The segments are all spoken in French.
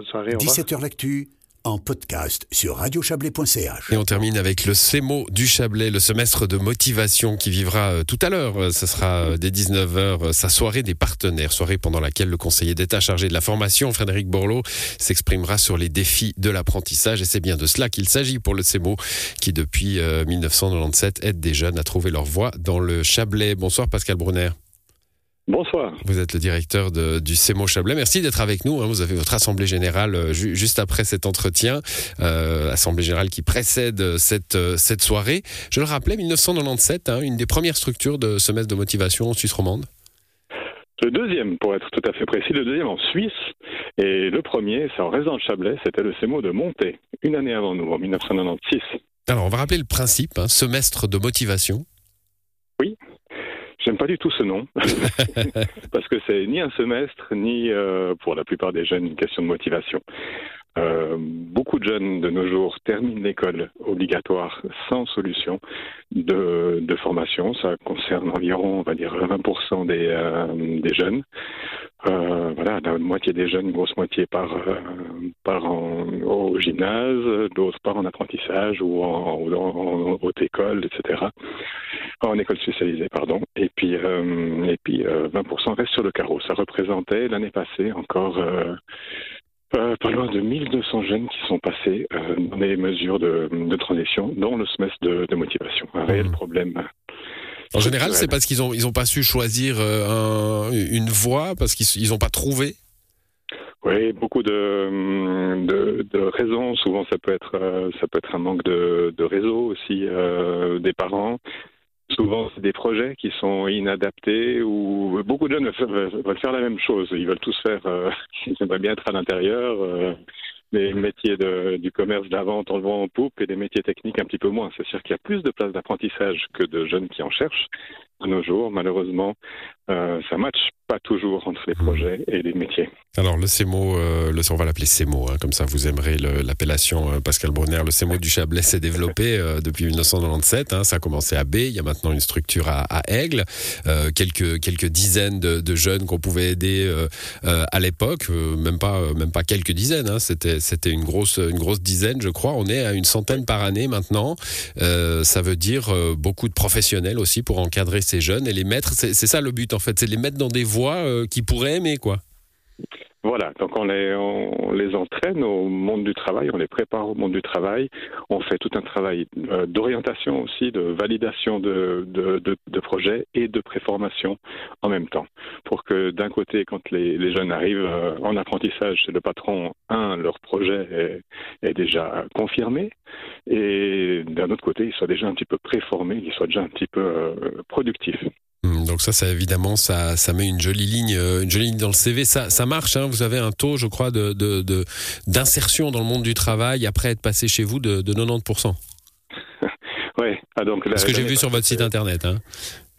17h L'actu en podcast sur radiochablais.ch. Et on termine avec le CEMO du Chablais, le semestre de motivation qui vivra euh, tout à l'heure. Ce sera euh, dès 19h, euh, sa soirée des partenaires, soirée pendant laquelle le conseiller d'État chargé de la formation, Frédéric Borloo, s'exprimera sur les défis de l'apprentissage. Et c'est bien de cela qu'il s'agit pour le CEMO, qui depuis 1997 aide des jeunes à trouver leur voie dans le Chablais. Bonsoir Pascal Brunner. Bonsoir. Vous êtes le directeur du CEMO Chablais. Merci d'être avec nous. Hein. Vous avez votre assemblée générale euh, juste après cet entretien, euh, assemblée générale qui précède cette, euh, cette soirée. Je le rappelais, 1997, hein, une des premières structures de semestre de motivation en Suisse romande. Le deuxième, pour être tout à fait précis, le deuxième en Suisse. Et le premier, c'est en résidence Chablais, c'était le CEMO de Monté, une année avant nous, en 1996. Alors, on va rappeler le principe, hein, semestre de motivation. Pas du tout ce nom, parce que c'est ni un semestre, ni euh, pour la plupart des jeunes une question de motivation. Euh, beaucoup de jeunes de nos jours terminent l'école obligatoire sans solution de, de, formation. Ça concerne environ, on va dire, 20% des, euh, des jeunes. Euh, voilà, la moitié des jeunes, une grosse moitié par, euh, par en, au gymnase, d'autres par en apprentissage ou en, en, haute école, etc. En école spécialisée, pardon. Et puis, euh, et puis 20% restent sur le carreau. Ça représentait l'année passée encore euh, pas loin de 1200 jeunes qui sont passés euh, dans les mesures de, de, transition, dont le semestre de, de motivation. Un réel mmh. problème. En général, c'est parce qu'ils ont ils ont pas su choisir euh, un, une voie parce qu'ils n'ont pas trouvé? Oui, beaucoup de, de, de, raisons. Souvent, ça peut être euh, ça peut être un manque de, de réseau aussi euh, des parents. Souvent, c'est des projets qui sont inadaptés ou beaucoup de jeunes veulent faire la même chose. Ils veulent tous faire, euh, ils aimeraient bien être à l'intérieur, euh, les métiers de, du commerce, de la vente, en le en poupe et des métiers techniques un petit peu moins. C'est-à-dire qu'il y a plus de places d'apprentissage que de jeunes qui en cherchent de nos jours. Malheureusement, euh, ça matche pas toujours entre les projets et les métiers. Alors le CEMO, euh, on va l'appeler CEMO, hein, comme ça vous aimerez l'appellation euh, Pascal Brunner. Le CEMO du Chablais s'est développé euh, depuis 1997. Hein, ça a commencé à B, il y a maintenant une structure à, Aigle, euh, quelques quelques dizaines de, jeunes qu'on pouvait aider à l'époque, même pas même pas quelques dizaines. Hein, c'était c'était une grosse une grosse dizaine, je crois. On est à une centaine par année maintenant. ça veut dire beaucoup de professionnels aussi pour encadrer ces jeunes et les mettre. C'est ça le but en fait, c'est les mettre dans des voies euh, qui pourraient aimer quoi. Voilà, donc on les, entraîne au monde du travail, on les prépare au monde du travail, on fait tout un travail euh, d'orientation aussi, de validation de, de, projets et de préformation en même temps, pour que d'un côté, quand les, jeunes arrivent euh, en apprentissage chez le patron, un, leur projet est, est déjà confirmé, et d'un autre côté, ils soient déjà un petit peu préformés, ils soient déjà un petit peu productifs. Donc ça, ça évidemment, ça, ça met une jolie ligne, euh, une jolie ligne dans le CV. Ça, ça marche. Hein, vous avez un taux, je crois, de d'insertion de, dans le monde du travail après être passé chez vous de, de 90%. oui. Ah donc. Ce que j'ai vu sur votre site internet. Hein.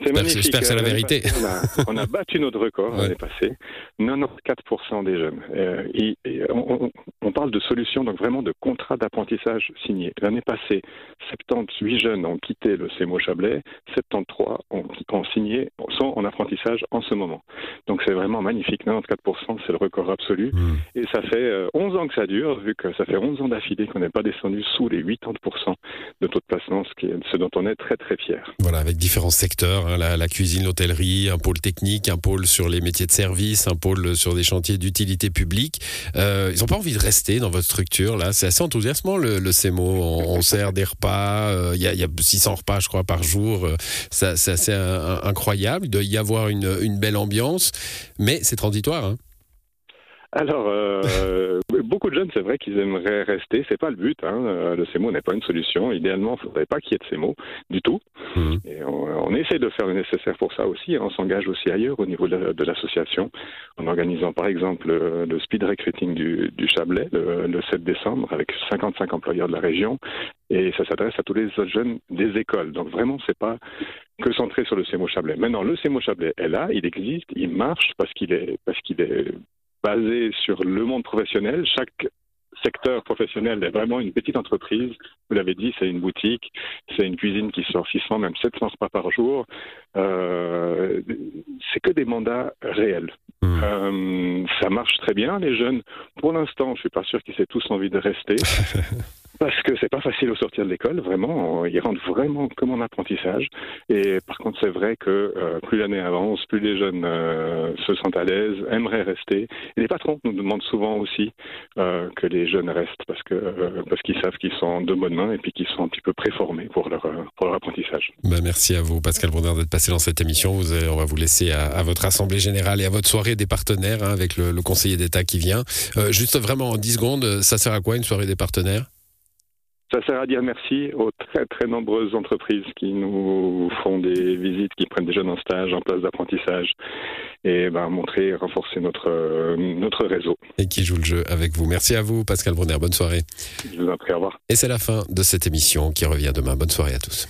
J'espère que c'est la vérité. On a, on a, battu notre record l'année passée. 94% des jeunes. Euh, et, et on, on, parle de solutions, donc vraiment de contrats d'apprentissage signés. L'année passée, 78 jeunes ont quitté le CEMO Chablais, 73 ont, ont signé, sont en apprentissage en ce moment. Donc c'est vraiment magnifique. 94%, c'est le record absolu. Mmh. Et ça fait euh, 11 ans que ça dure, vu que ça fait 11 ans d'affilée qu'on n'est pas descendu sous les 80% de taux de placement, ce, qui est, ce dont on est très très fier. Voilà, avec différents secteurs. Hein, la, cuisine, l'hôtellerie, un pôle technique, un pôle sur les métiers de service, un pôle sur des chantiers d'utilité publique. Euh, ils n'ont pas envie de rester dans votre structure là. C'est assez enthousiasmant le, le CEMO. On, sert des repas. Euh, il y, a 600 repas, je crois, par jour. Euh, c'est assez incroyable. Il doit y avoir une, une belle ambiance, mais c'est transitoire. Hein. Alors, euh, beaucoup de jeunes, c'est vrai qu'ils aimeraient rester. C'est pas le but. Hein. Euh, le CEMO n'est pas une solution. Idéalement, il ne faudrait pas qu'il y ait de CEMO du tout. Mmh. Et on, on, essaie de faire le nécessaire pour ça aussi. On s'engage aussi ailleurs au niveau de, l'association, en organisant par exemple le, le speed recruiting du, du Chablais le, le, 7 décembre avec 55 employeurs de la région. Et ça s'adresse à tous les autres jeunes des écoles. Donc vraiment, c'est pas que centré sur le CEMO Chablais. Maintenant, le CEMO Chablais est là, il existe, il marche parce qu'il est parce qu'il est basé sur le monde professionnel. Chaque secteur professionnel est vraiment une petite entreprise. Vous l'avez dit, c'est une boutique, c'est une cuisine qui sort 600, même 700 repas par jour. Euh, c'est que des mandats réels. Mmh. Euh, ça marche très bien, les jeunes. Pour l'instant, je suis pas sûr qu'ils aient tous envie de rester. Parce que c'est pas facile au sortir de l'école, vraiment. Ils rentrent vraiment comme en apprentissage. Et par contre, c'est vrai que euh, plus l'année avance, plus les jeunes euh, se sentent à l'aise, aimeraient rester. Et les patrons nous demandent souvent aussi euh, que les jeunes restent parce que parce qu'ils savent qu'ils sont de bonnes mains et puis qu'ils sont un petit peu préformés pour leur pour leur apprentissage. Ben, merci à vous, Pascal Brunner, d'être passé dans cette émission. On va vous laisser à, votre assemblée générale et à votre soirée des partenaires hein, avec le, le conseiller d'État qui vient. Juste vraiment en 10 secondes, ça sert à quoi une soirée des partenaires? Ça sert à dire merci aux très très nombreuses entreprises qui nous font des visites, qui prennent des jeunes en stage, en place d'apprentissage, et ben, montrer et renforcer notre, euh, notre réseau. et qui jouent le jeu avec vous. Merci à vous, Pascal Brunner. Bonne soirée. Je vous en prie, au revoir. Et c'est la fin de cette émission qui revient demain. Bonne soirée à tous.